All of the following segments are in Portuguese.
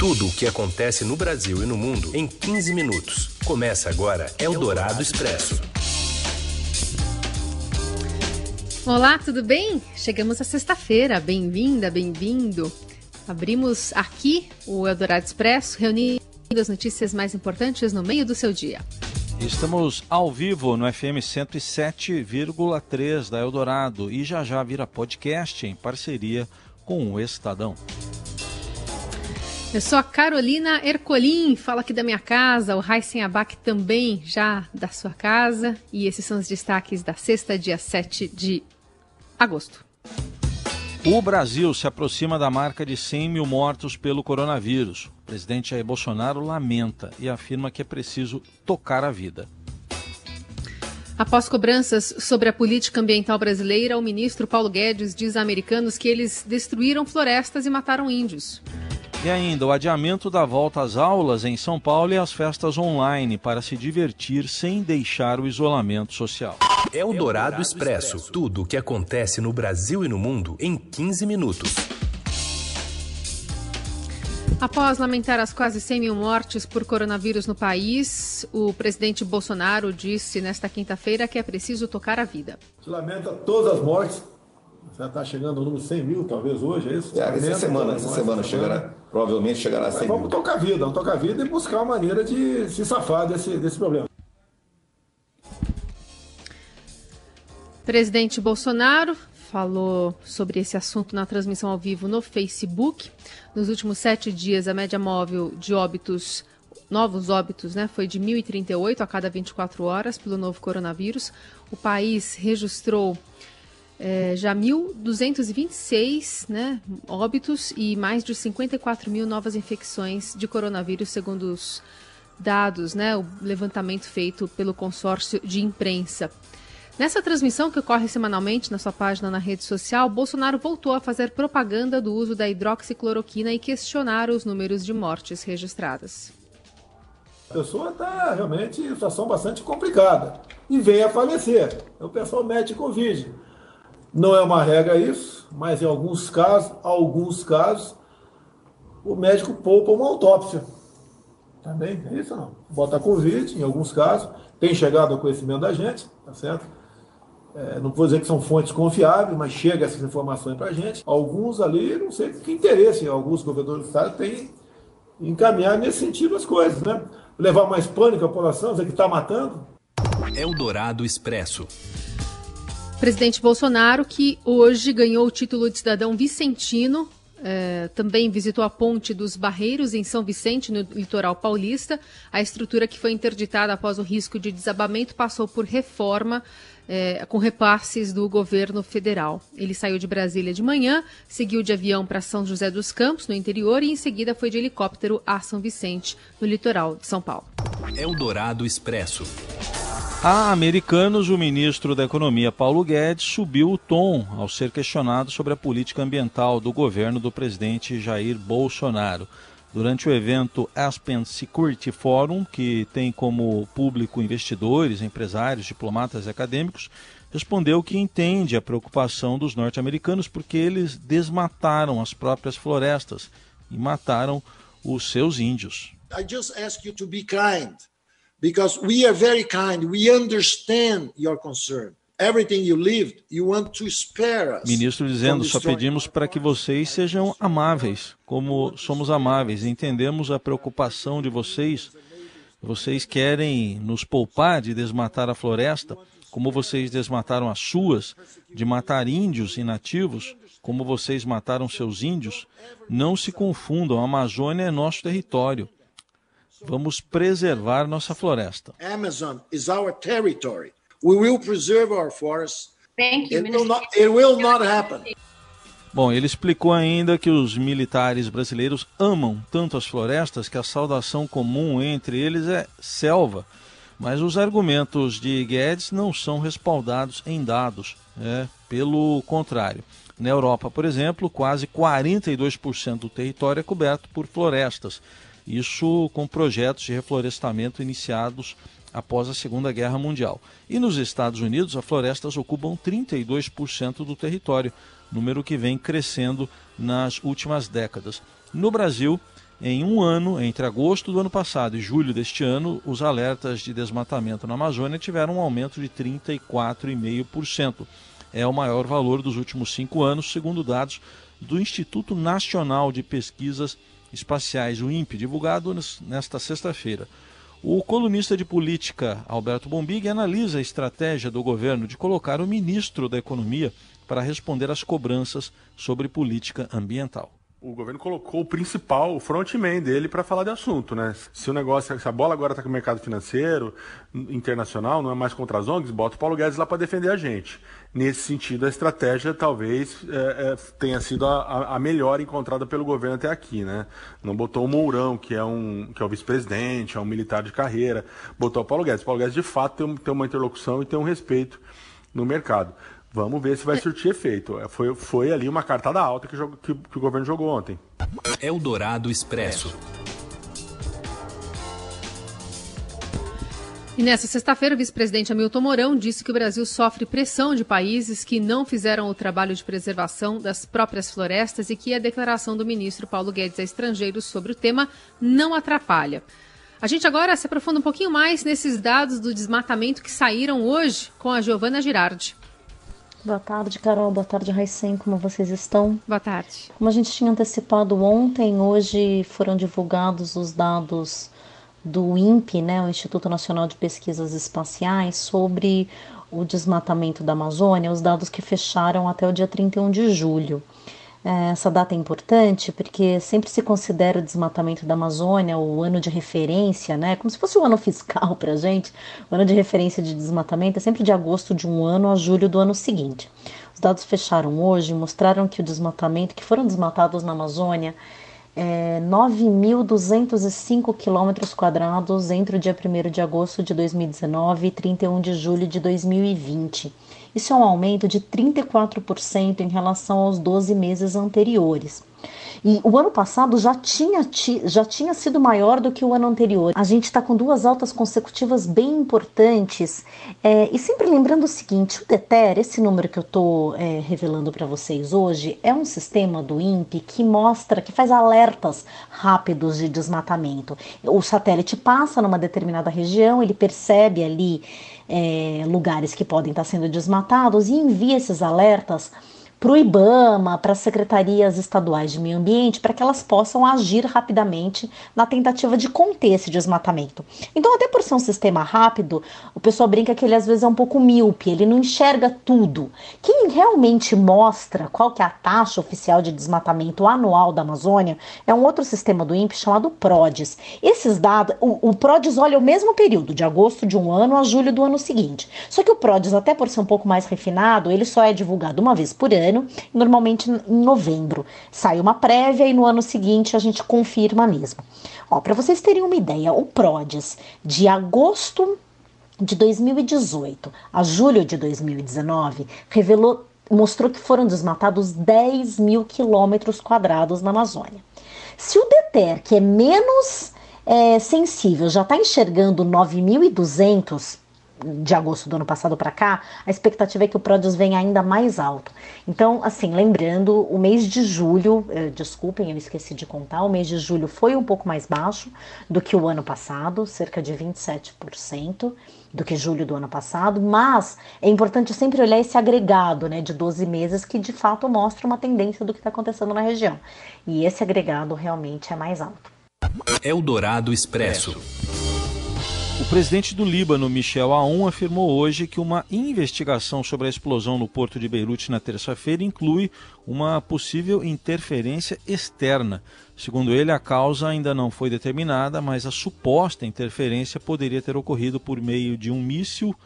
Tudo o que acontece no Brasil e no mundo em 15 minutos. Começa agora Eldorado Expresso. Olá, tudo bem? Chegamos à sexta-feira. Bem-vinda, bem-vindo. Abrimos aqui o Eldorado Expresso, reunindo as notícias mais importantes no meio do seu dia. Estamos ao vivo no FM 107,3 da Eldorado e já já vira podcast em parceria com o Estadão. Eu sou a Carolina Ercolim, fala aqui da minha casa, o Raíssen Abac também já da sua casa. E esses são os destaques da sexta, dia 7 de agosto. O Brasil se aproxima da marca de 100 mil mortos pelo coronavírus. O presidente Jair Bolsonaro lamenta e afirma que é preciso tocar a vida. Após cobranças sobre a política ambiental brasileira, o ministro Paulo Guedes diz a americanos que eles destruíram florestas e mataram índios. E ainda o adiamento da volta às aulas em São Paulo e às festas online para se divertir sem deixar o isolamento social. É o Dourado Expresso. Tudo o que acontece no Brasil e no mundo em 15 minutos. Após lamentar as quase 100 mil mortes por coronavírus no país, o presidente Bolsonaro disse nesta quinta-feira que é preciso tocar a vida. Se lamenta todas as mortes. Já está chegando ao número 100 mil, talvez hoje, é isso? É, essa semana, essa semana chegará, provavelmente chegará a 100 vamos mil. Vamos tocar a vida, vamos tocar a vida e buscar uma maneira de se safar desse, desse problema. Presidente Bolsonaro falou sobre esse assunto na transmissão ao vivo no Facebook. Nos últimos sete dias, a média móvel de óbitos, novos óbitos, né, foi de 1.038 a cada 24 horas pelo novo coronavírus. O país registrou é, já 1.226 né, óbitos e mais de 54 mil novas infecções de coronavírus, segundo os dados, né, o levantamento feito pelo consórcio de imprensa. Nessa transmissão que ocorre semanalmente na sua página na rede social, Bolsonaro voltou a fazer propaganda do uso da hidroxicloroquina e questionar os números de mortes registradas. A pessoa está realmente em situação bastante complicada e vem a falecer. O pessoal mete Covid. Não é uma regra isso, mas em alguns casos, alguns casos, o médico poupa uma autópsia. Também é isso não. Bota Covid, em alguns casos, tem chegado ao conhecimento da gente, tá certo? É, não vou dizer que são fontes confiáveis, mas chega essas informações para a gente. Alguns ali, não sei que interesse, alguns governadores do Estado têm encaminhar nesse sentido as coisas, né? Levar mais pânico à população, dizer que está matando. Eldorado Expresso. Presidente Bolsonaro, que hoje ganhou o título de cidadão vicentino, é, também visitou a Ponte dos Barreiros, em São Vicente, no litoral paulista. A estrutura que foi interditada após o risco de desabamento passou por reforma é, com repasses do governo federal. Ele saiu de Brasília de manhã, seguiu de avião para São José dos Campos, no interior, e em seguida foi de helicóptero a São Vicente, no litoral de São Paulo. Eldorado Expresso. A Americanos, o ministro da Economia Paulo Guedes subiu o tom ao ser questionado sobre a política ambiental do governo do presidente Jair Bolsonaro durante o evento Aspen Security Forum, que tem como público investidores, empresários, diplomatas e acadêmicos, respondeu que entende a preocupação dos norte-americanos porque eles desmataram as próprias florestas e mataram os seus índios. I just ask you to be kind because we are very kind. We understand your concern. Ministro dizendo: só pedimos para que vocês sejam amáveis, como somos amáveis. Entendemos a preocupação de vocês. Vocês querem nos poupar de desmatar a floresta, como vocês desmataram as suas, de matar índios e nativos, como vocês mataram seus índios. Não se confundam, a Amazônia é nosso território. Vamos preservar nossa floresta. Amazon is our territory. We will preserve our forests. Thank you, it, will not, it will not happen. Bom, ele explicou ainda que os militares brasileiros amam tanto as florestas que a saudação comum entre eles é selva. Mas os argumentos de Guedes não são respaldados em dados. É, pelo contrário. Na Europa, por exemplo, quase 42% do território é coberto por florestas. Isso com projetos de reflorestamento iniciados após a Segunda Guerra Mundial. E nos Estados Unidos, as florestas ocupam 32% do território, número que vem crescendo nas últimas décadas. No Brasil, Em um ano, entre agosto do ano passado e julho deste ano, os alertas de desmatamento na Amazônia tiveram um aumento de 34,5%. É o maior valor dos últimos cinco anos, segundo dados do Instituto Nacional de Pesquisas Espaciais, o INPE, divulgado nesta sexta-feira. O colunista de política Alberto Bombig analisa a estratégia do governo de colocar o ministro da Economia para responder às cobranças sobre política ambiental o governo colocou o principal, o frontman dele para falar de assunto, né? Se o negócio, se a bola agora está com o mercado financeiro internacional, não é mais contra as ONGs, bota o Paulo Guedes lá para defender a gente. Nesse sentido, a estratégia talvez é, é, tenha sido a, a, melhor encontrada pelo governo até aqui, né? Não botou o Mourão, que é um que é o vice-presidente, é um militar de carreira, botou o Paulo Guedes. O Paulo Guedes de fato tem, tem uma interlocução e tem um respeito no mercado. Vamos ver se vai surtir efeito. É, foi, foi ali uma cartada alta que, que, que o governo jogou ontem. Eldorado Expresso. E nessa sexta-feira, o vice-presidente Hamilton Mourão disse que o Brasil sofre pressão de países que não fizeram o trabalho de preservação das próprias florestas e que a declaração do ministro Paulo Guedes a estrangeiros sobre o tema não atrapalha. A gente agora se aprofunda um pouquinho mais nesses dados do desmatamento que saíram hoje com a Giovana Girardi. Boa tarde, Carol. Boa tarde, Raicem. Como vocês estão? Boa tarde. Como a gente tinha antecipado ontem, hoje foram divulgados os dados do INPE, né, o Instituto Nacional de Pesquisas Espaciais, sobre o desmatamento da Amazônia, os dados que fecharam até o dia 31 de julho. É, essa data é importante porque sempre se considera o desmatamento da Amazônia o ano de referência, né? Como se fosse o ano fiscal para a gente. O ano de referência de desmatamento é sempre de agosto de um ano a julho do ano seguinte. Os dados fecharam hoje mostraram que o desmatamento, que foram desmatados na Amazônia, é 9.205 quilômetros quadrados entre o dia 1 de agosto de 2019 e 31 de julho de 2020. Isso é um aumento de 34% em relação aos 12 meses anteriores. E o ano passado já tinha, já tinha sido maior do que o ano anterior. A gente está com duas altas consecutivas bem importantes. É, e sempre lembrando o seguinte: o DETER, esse número que eu estou é, revelando para vocês hoje, é um sistema do INPE que mostra, que faz alertas rápidos de desmatamento. O satélite passa numa determinada região, ele percebe ali é, lugares que podem estar sendo desmatados e envia esses alertas para o IBAMA, para as secretarias estaduais de meio ambiente, para que elas possam agir rapidamente na tentativa de conter esse desmatamento. Então, até por ser um sistema rápido, o pessoal brinca que ele às vezes é um pouco míope, ele não enxerga tudo. Quem realmente mostra qual que é a taxa oficial de desmatamento anual da Amazônia é um outro sistema do INPE chamado PRODES. Esses dados, o, o PRODES olha o mesmo período, de agosto de um ano a julho do ano seguinte. Só que o PRODES, até por ser um pouco mais refinado, ele só é divulgado uma vez por ano ano, normalmente em novembro. Sai uma prévia e no ano seguinte a gente confirma mesmo. Ó, para vocês terem uma ideia, o PRODES de agosto de 2018 a julho de 2019 revelou mostrou que foram desmatados 10 mil quilômetros quadrados na Amazônia. Se o DETER, que é menos é, sensível, já está enxergando 9.200, de agosto do ano passado para cá, a expectativa é que o Produce venha ainda mais alto. Então, assim, lembrando, o mês de julho, eh, desculpem, eu esqueci de contar, o mês de julho foi um pouco mais baixo do que o ano passado, cerca de 27% do que julho do ano passado, mas é importante sempre olhar esse agregado né, de 12 meses que de fato mostra uma tendência do que está acontecendo na região. E esse agregado realmente é mais alto. Eldorado Expresso. O presidente do Líbano, Michel Aoun, afirmou hoje que uma investigação sobre a explosão no porto de Beirute na terça-feira inclui uma possível interferência externa. Segundo ele, a causa ainda não foi determinada, mas a suposta interferência poderia ter ocorrido por meio de um míssil,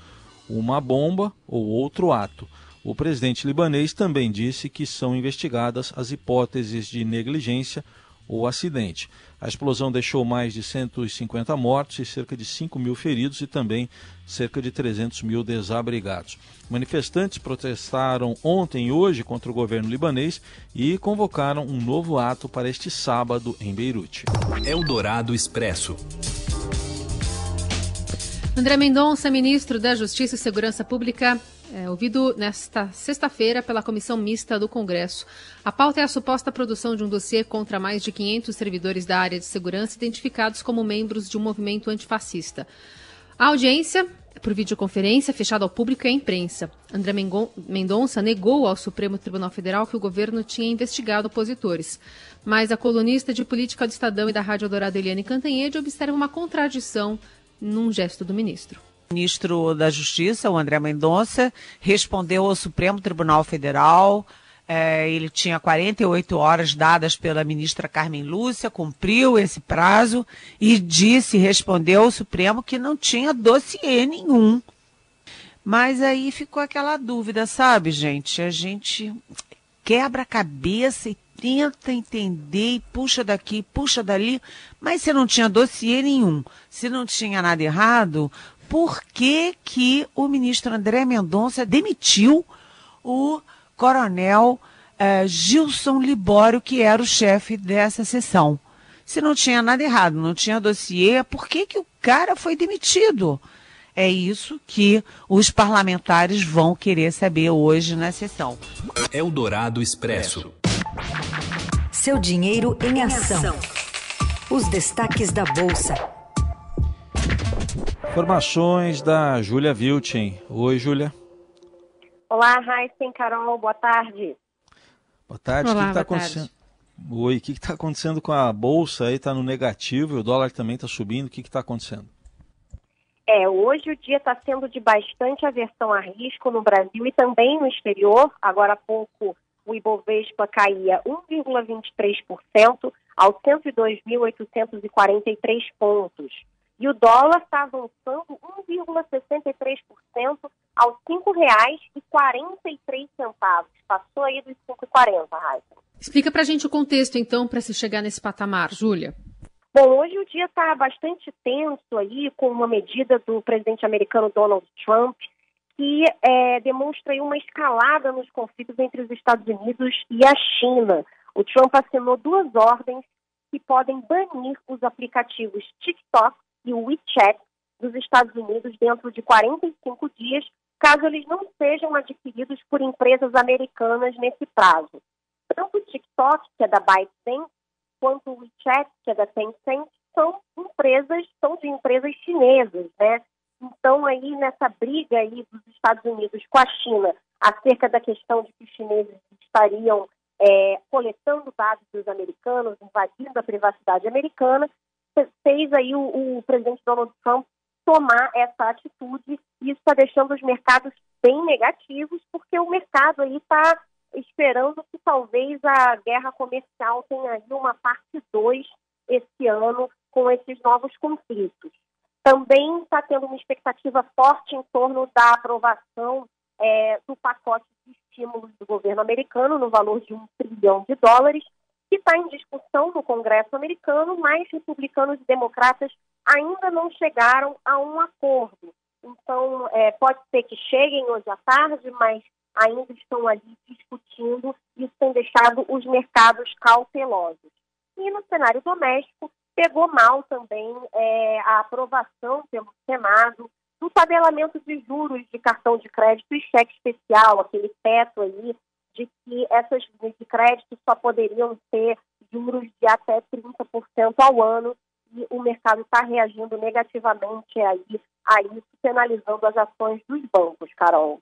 uma bomba ou outro ato. O presidente libanês também disse que são investigadas as hipóteses de negligência ou acidente. A explosão deixou mais de 150 mortos e cerca de 5 mil feridos e também cerca de 300 mil desabrigados. Manifestantes protestaram ontem e hoje contra o governo libanês e convocaram um novo ato para este sábado em Beirute. Eldorado Expresso. André Mendonça, ministro da Justiça e Segurança Pública, é, ouvido nesta sexta-feira pela Comissão Mista do Congresso. A pauta é a suposta produção de um dossiê contra mais de 500 servidores da área de segurança identificados como membros de um movimento antifascista. A audiência por videoconferência, fechada ao público e à imprensa. André Mendonça negou ao Supremo Tribunal Federal que o governo tinha investigado opositores. Mas a colunista de política do Estadão e da Rádio Dourado Eliane Cantanhede observa uma contradição num gesto do ministro. Ministro da Justiça, o André Mendonça, respondeu ao Supremo Tribunal Federal. É, ele tinha 48 horas dadas pela ministra Carmen Lúcia, cumpriu esse prazo e disse, respondeu ao Supremo que não tinha dossiê nenhum. Mas aí ficou aquela dúvida, sabe, gente? A gente quebra a cabeça e tenta entender e puxa daqui, puxa dali, mas se não tinha dossiê nenhum, se não tinha nada errado, por que, que o ministro André Mendonça demitiu o coronel uh, Gilson Libório, que era o chefe dessa sessão? Se não tinha nada errado, não tinha dossiê, por que, que o cara foi demitido? É isso que os parlamentares vão querer saber hoje na sessão. Eldorado Expresso. Seu dinheiro em ação. Os destaques da Bolsa. Informações da Júlia Vilchen. Oi, Júlia. Olá, Raíssen, Carol, boa tarde. Boa tarde. Olá, o que está acontecendo? Tarde. Oi, o que está acontecendo com a Bolsa aí? Está no negativo e o dólar também está subindo. O que está acontecendo? É, hoje o dia está sendo de bastante aversão a risco no Brasil e também no exterior. Agora há pouco o Ibovespa caía 1,23% aos 102.843 pontos. E o dólar está avançando 1,63% aos R$ 5,43. Passou aí dos 5,40, Raíssa. Explica para a gente o contexto, então, para se chegar nesse patamar, Júlia. Bom, hoje o dia está bastante tenso aí, com uma medida do presidente americano Donald Trump, que é, demonstra uma escalada nos conflitos entre os Estados Unidos e a China. O Trump assinou duas ordens que podem banir os aplicativos TikTok e WeChat dos Estados Unidos dentro de 45 dias, caso eles não sejam adquiridos por empresas americanas nesse prazo. Tanto o TikTok, que é da ByteDance, quanto o WeChat, que é da Tencent, são empresas, são de empresas chinesas, né? Então, aí, nessa briga aí dos Estados Unidos com a China acerca da questão de que os chineses estariam é, coletando dados dos americanos, invadindo a privacidade americana, fez aí o, o presidente Donald Trump tomar essa atitude isso está deixando os mercados bem negativos, porque o mercado aí está esperando que talvez a guerra comercial tenha aí uma parte 2 esse ano com esses novos conflitos. Também está tendo uma expectativa forte em torno da aprovação é, do pacote de estímulos do governo americano no valor de um trilhão de dólares, que está em discussão no Congresso americano, mas republicanos e democratas ainda não chegaram a um acordo. Então, é, pode ser que cheguem hoje à tarde, mas ainda estão ali discutindo, e isso tem deixado os mercados cautelosos. E no cenário doméstico, pegou mal também é, a aprovação pelo Senado do tabelamento de juros de cartão de crédito e cheque especial, aquele teto aí de que essas linhas de crédito só poderiam ter juros de até 30% ao ano e o mercado está reagindo negativamente aí, a isso, penalizando as ações dos bancos, Carol.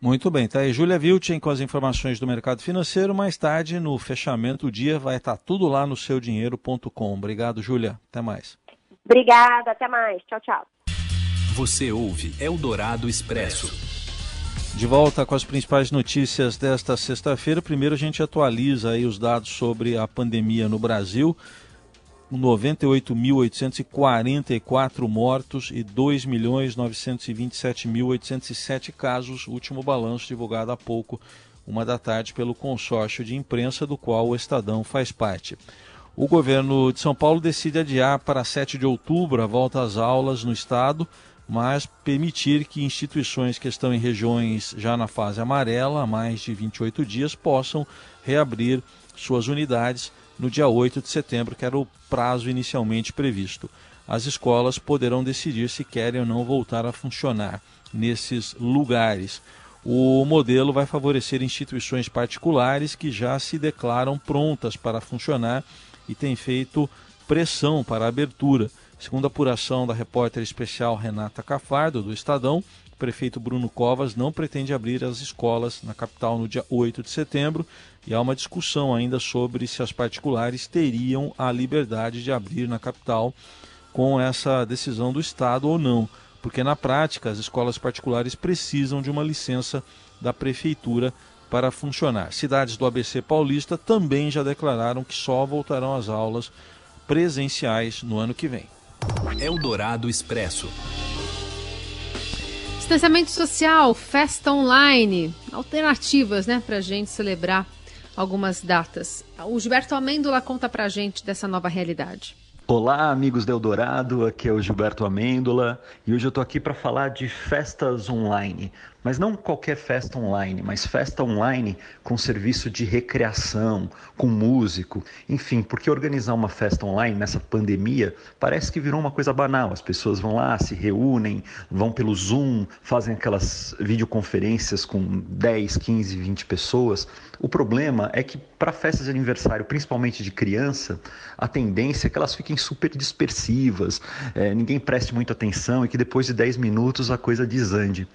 Muito bem, tá aí Júlia Vilchen com as informações do mercado financeiro. Mais tarde, no fechamento do dia, vai estar tudo lá no seudinheiro.com. Obrigado, Júlia. Até mais. Obrigada, até mais. Tchau, tchau. Você ouve Eldorado Expresso. De volta com as principais notícias desta sexta-feira. Primeiro a gente atualiza aí os dados sobre a pandemia no Brasil. 98.844 mortos e 2.927.807 casos, último balanço divulgado há pouco, uma da tarde, pelo consórcio de imprensa do qual o Estadão faz parte. O governo de São Paulo decide adiar para 7 de outubro a volta às aulas no estado, mas permitir que instituições que estão em regiões já na fase amarela há mais de 28 dias possam reabrir suas unidades no dia 8 de setembro, que era o prazo inicialmente previsto. as escolas poderão decidir se querem ou não voltar a funcionar nesses lugares. O modelo vai favorecer instituições particulares que já se declaram prontas para funcionar e têm feito pressão para a abertura. Segundo a apuração da repórter especial Renata Cafardo, do Estadão, o prefeito Bruno Covas não pretende abrir as escolas na capital no dia 8 de setembro e há uma discussão ainda sobre se as particulares teriam a liberdade de abrir na capital com essa decisão do Estado ou não, porque na prática as escolas particulares precisam de uma licença da prefeitura para funcionar. Cidades do ABC Paulista também já declararam que só voltarão às aulas presenciais no ano que vem. Eldorado Expresso. Distanciamento social, festa online, alternativas, né, para a gente celebrar algumas datas. O Gilberto Amêndola conta para a gente dessa nova realidade. Olá, amigos do Eldorado, aqui é o Gilberto Amêndola e hoje eu estou aqui para falar de festas online. Mas não qualquer festa online, mas festa online com serviço de recreação, com músico, enfim, porque organizar uma festa online nessa pandemia parece que virou uma coisa banal. As pessoas vão lá, se reúnem, vão pelo Zoom, fazem aquelas videoconferências com 10, 15, 20 pessoas. O problema é que para festas de aniversário, principalmente de criança, a tendência é que elas fiquem super dispersivas, é, ninguém preste muita atenção e que depois de 10 minutos a coisa desande.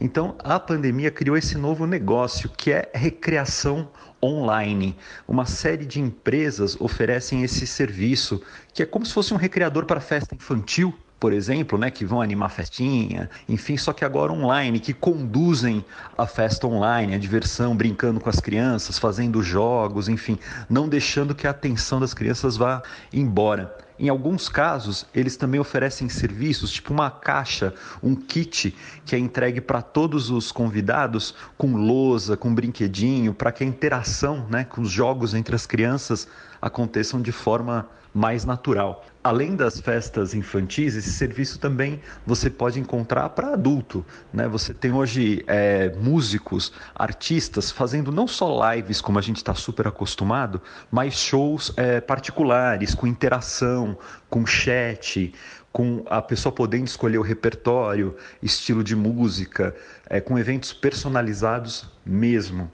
Então, a pandemia criou esse novo negócio que é recreação online. Uma série de empresas oferecem esse serviço, que é como se fosse um recreador para festa infantil, por exemplo, né, que vão animar festinha, enfim, só que agora online, que conduzem a festa online, a diversão, brincando com as crianças, fazendo jogos, enfim, não deixando que a atenção das crianças vá embora. Em alguns casos, eles também oferecem serviços, tipo uma caixa, um kit que é entregue para todos os convidados com lousa, com brinquedinho, para que a interação né, com os jogos entre as crianças aconteçam de forma mais natural. Além das festas infantis, esse serviço também você pode encontrar para adulto. Né? Você tem hoje é, músicos, artistas fazendo não só lives, como a gente está super acostumado, mas shows é, particulares, com interação, com chat, com a pessoa podendo escolher o repertório, estilo de música, é, com eventos personalizados mesmo.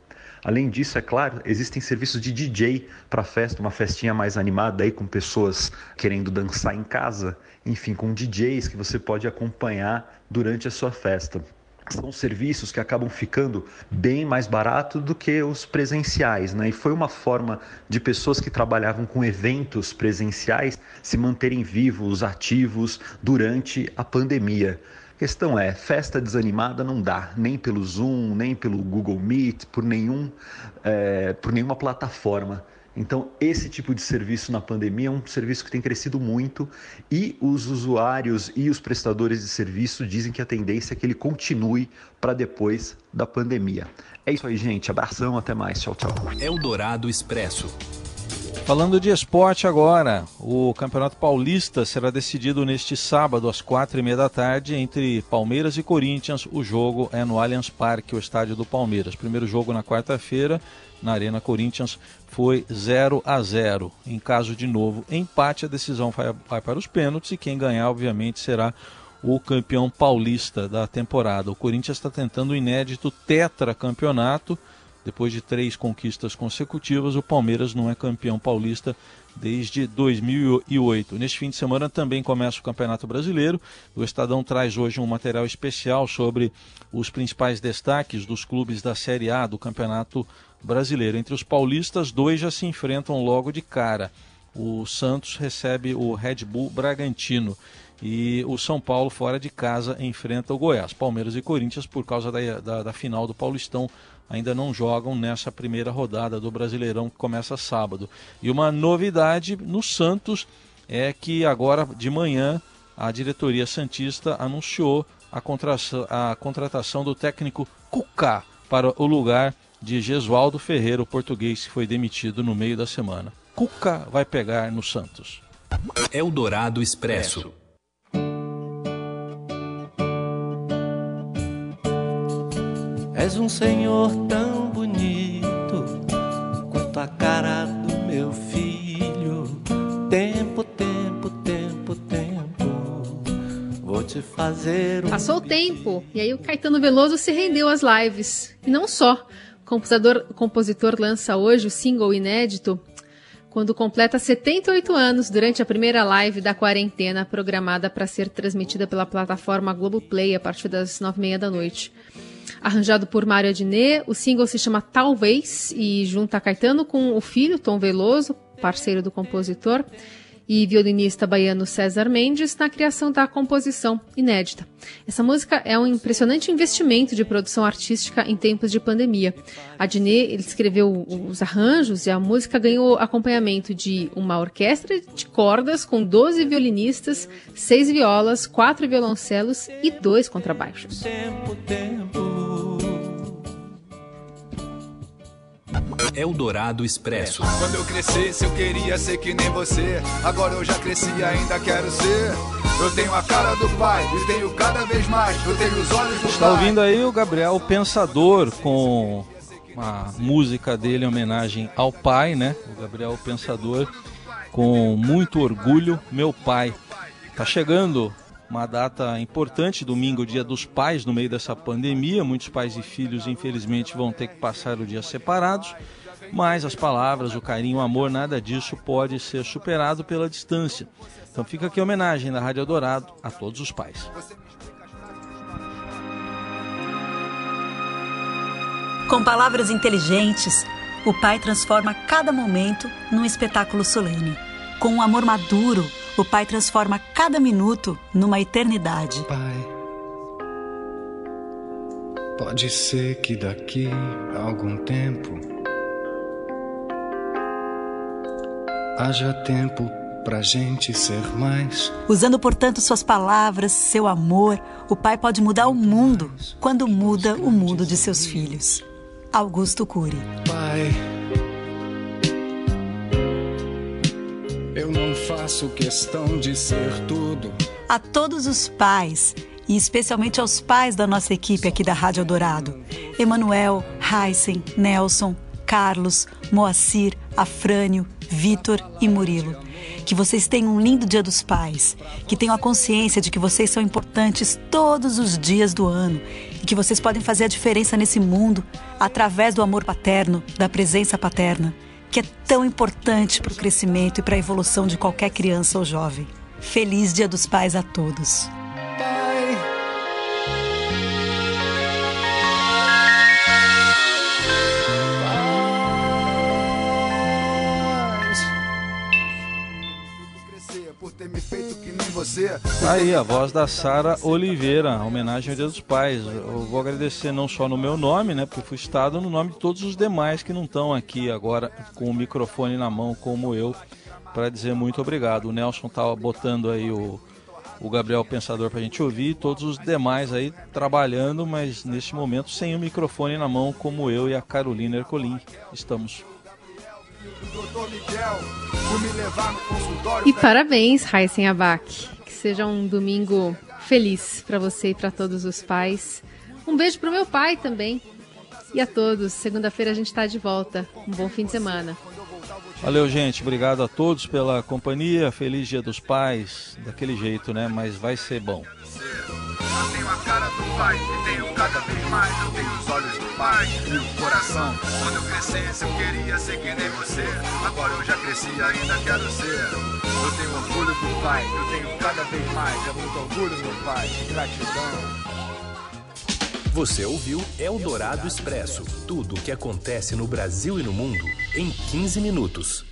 Além disso, é claro, existem serviços de DJ para festa, uma festinha mais animada aí com pessoas querendo dançar em casa, enfim, com DJs que você pode acompanhar durante a sua festa são serviços que acabam ficando bem mais barato do que os presenciais, né? E foi uma forma de pessoas que trabalhavam com eventos presenciais se manterem vivos, ativos durante a pandemia. Questão é, festa desanimada não dá, nem pelo Zoom, nem pelo Google Meet, por, nenhum, é, por nenhuma plataforma. Então, esse tipo de serviço na pandemia é um serviço que tem crescido muito e os usuários e os prestadores de serviço dizem que a tendência é que ele continue para depois da pandemia. É isso aí, gente. Abração, até mais. Tchau, tchau. Eldorado Expresso. Falando de esporte agora, o Campeonato Paulista será decidido neste sábado às quatro e meia da tarde entre Palmeiras e Corinthians. O jogo é no Allianz Parque, o estádio do Palmeiras. Primeiro jogo na quarta-feira na Arena Corinthians foi 0 a 0. Em caso de novo empate, a decisão vai, para os pênaltis e quem ganhar, obviamente, será o campeão paulista da temporada. O Corinthians está tentando o inédito tetracampeonato depois de três conquistas consecutivas, o Palmeiras não é campeão paulista desde 2008. Neste fim de semana também começa o Campeonato Brasileiro. O Estadão traz hoje um material especial sobre os principais destaques dos clubes da Série A do Campeonato Brasileiro. Entre os paulistas, dois já se enfrentam logo de cara. O Santos recebe o Red Bull Bragantino e o São Paulo, fora de casa, enfrenta o Goiás. Palmeiras e Corinthians, por causa da, da, da final do Paulistão, ainda não jogam nessa primeira rodada do Brasileirão que começa sábado. E uma novidade no Santos é que agora de manhã a diretoria Santista anunciou a, a contratação do técnico Cucá para o lugar de Gesualdo Ferreira, o português que foi demitido no meio da semana. Cuca vai pegar no Santos. Eldorado Expresso. És um senhor tão bonito quanto a cara do meu filho. Tempo, tempo, tempo, tempo. te fazer um Passou o tempo e aí o Caetano Veloso se rendeu às lives. E não só. O compositor, o compositor lança hoje o single inédito quando completa 78 anos durante a primeira live da quarentena programada para ser transmitida pela plataforma Globoplay a partir das nove e meia da noite. Arranjado por Mário Adnet, o single se chama Talvez e junta Caetano com o filho Tom Veloso, parceiro do compositor, e violinista baiano César Mendes na criação da composição inédita. Essa música é um impressionante investimento de produção artística em tempos de pandemia. Adnet ele escreveu os arranjos e a música ganhou acompanhamento de uma orquestra de cordas com 12 violinistas, 6 violas, 4 violoncelos e 2 contrabaixos. tempo, tempo. Eldorado Expresso. Quando eu crescesse, eu queria ser que nem você. Agora eu já cresci e ainda quero ser. Eu tenho a cara do pai e tenho cada vez mais. Eu tenho os olhos do Está pai. ouvindo aí o Gabriel Pensador com a música dele em homenagem ao pai, né? O Gabriel Pensador com muito orgulho, meu pai. Tá chegando uma data importante, domingo, Dia dos Pais, no meio dessa pandemia. Muitos pais e filhos, infelizmente, vão ter que passar o dia separados. Mas as palavras, o carinho, o amor, nada disso pode ser superado pela distância. Então fica aqui a homenagem da Rádio Eldorado a todos os pais. Com palavras inteligentes, o pai transforma cada momento num espetáculo solene. Com um amor maduro, o pai transforma cada minuto numa eternidade. Pai, pode ser que daqui a algum tempo haja tempo pra gente ser mais. Usando, portanto, suas palavras, seu amor, o pai pode mudar o mundo quando muda o mundo de seus filhos. Augusto Cury. Pai, eu não faço questão de ser tudo. A todos os pais, e especialmente aos pais da nossa equipe aqui da Rádio Eldorado: Emanuel, Heisen, Nelson, Carlos, Moacir, Afrânio, Vitor e Murilo. Que vocês tenham um lindo Dia dos Pais, que tenham a consciência de que vocês são importantes todos os dias do ano e que vocês podem fazer a diferença nesse mundo através do amor paterno, da presença paterna, que é tão importante para o crescimento e para a evolução de qualquer criança ou jovem. Feliz Dia dos Pais a todos! Você. Tá Aí, a voz da Sara Oliveira, homenagem ao Dia dos Pais. Eu vou agradecer não só no meu nome, né, porque fui citado no nome de todos os demais que não estão aqui agora com o microfone na mão, como eu, para dizer muito obrigado. O Nelson estava botando aí o, o Gabriel Pensador para a gente ouvir, todos os demais aí trabalhando, mas neste momento sem o microfone na mão, como eu e a Carolina Ercolim estamos. E parabéns, Raíssen Abac. Seja um domingo feliz para você e para todos os pais. Um beijo pro meu pai também. E a todos. Segunda-feira a gente está de volta. Um bom fim de semana. Valeu, gente. Obrigado a todos pela companhia. Feliz Dia dos Pais. Daquele jeito, né? Mas vai ser bom. Eu tenho a cara do pai e tenho cada vez mais. Eu tenho os olhos do pai e o coração. Quando eu crescesse, eu queria ser que nem você. Agora eu já cresci e ainda quero ser. Eu tenho orgulho do pai, eu tenho cada vez mais. É muito orgulho, meu pai. Gratidão. Você ouviu Eldorado Expresso tudo o que acontece no Brasil e no mundo em 15 minutos.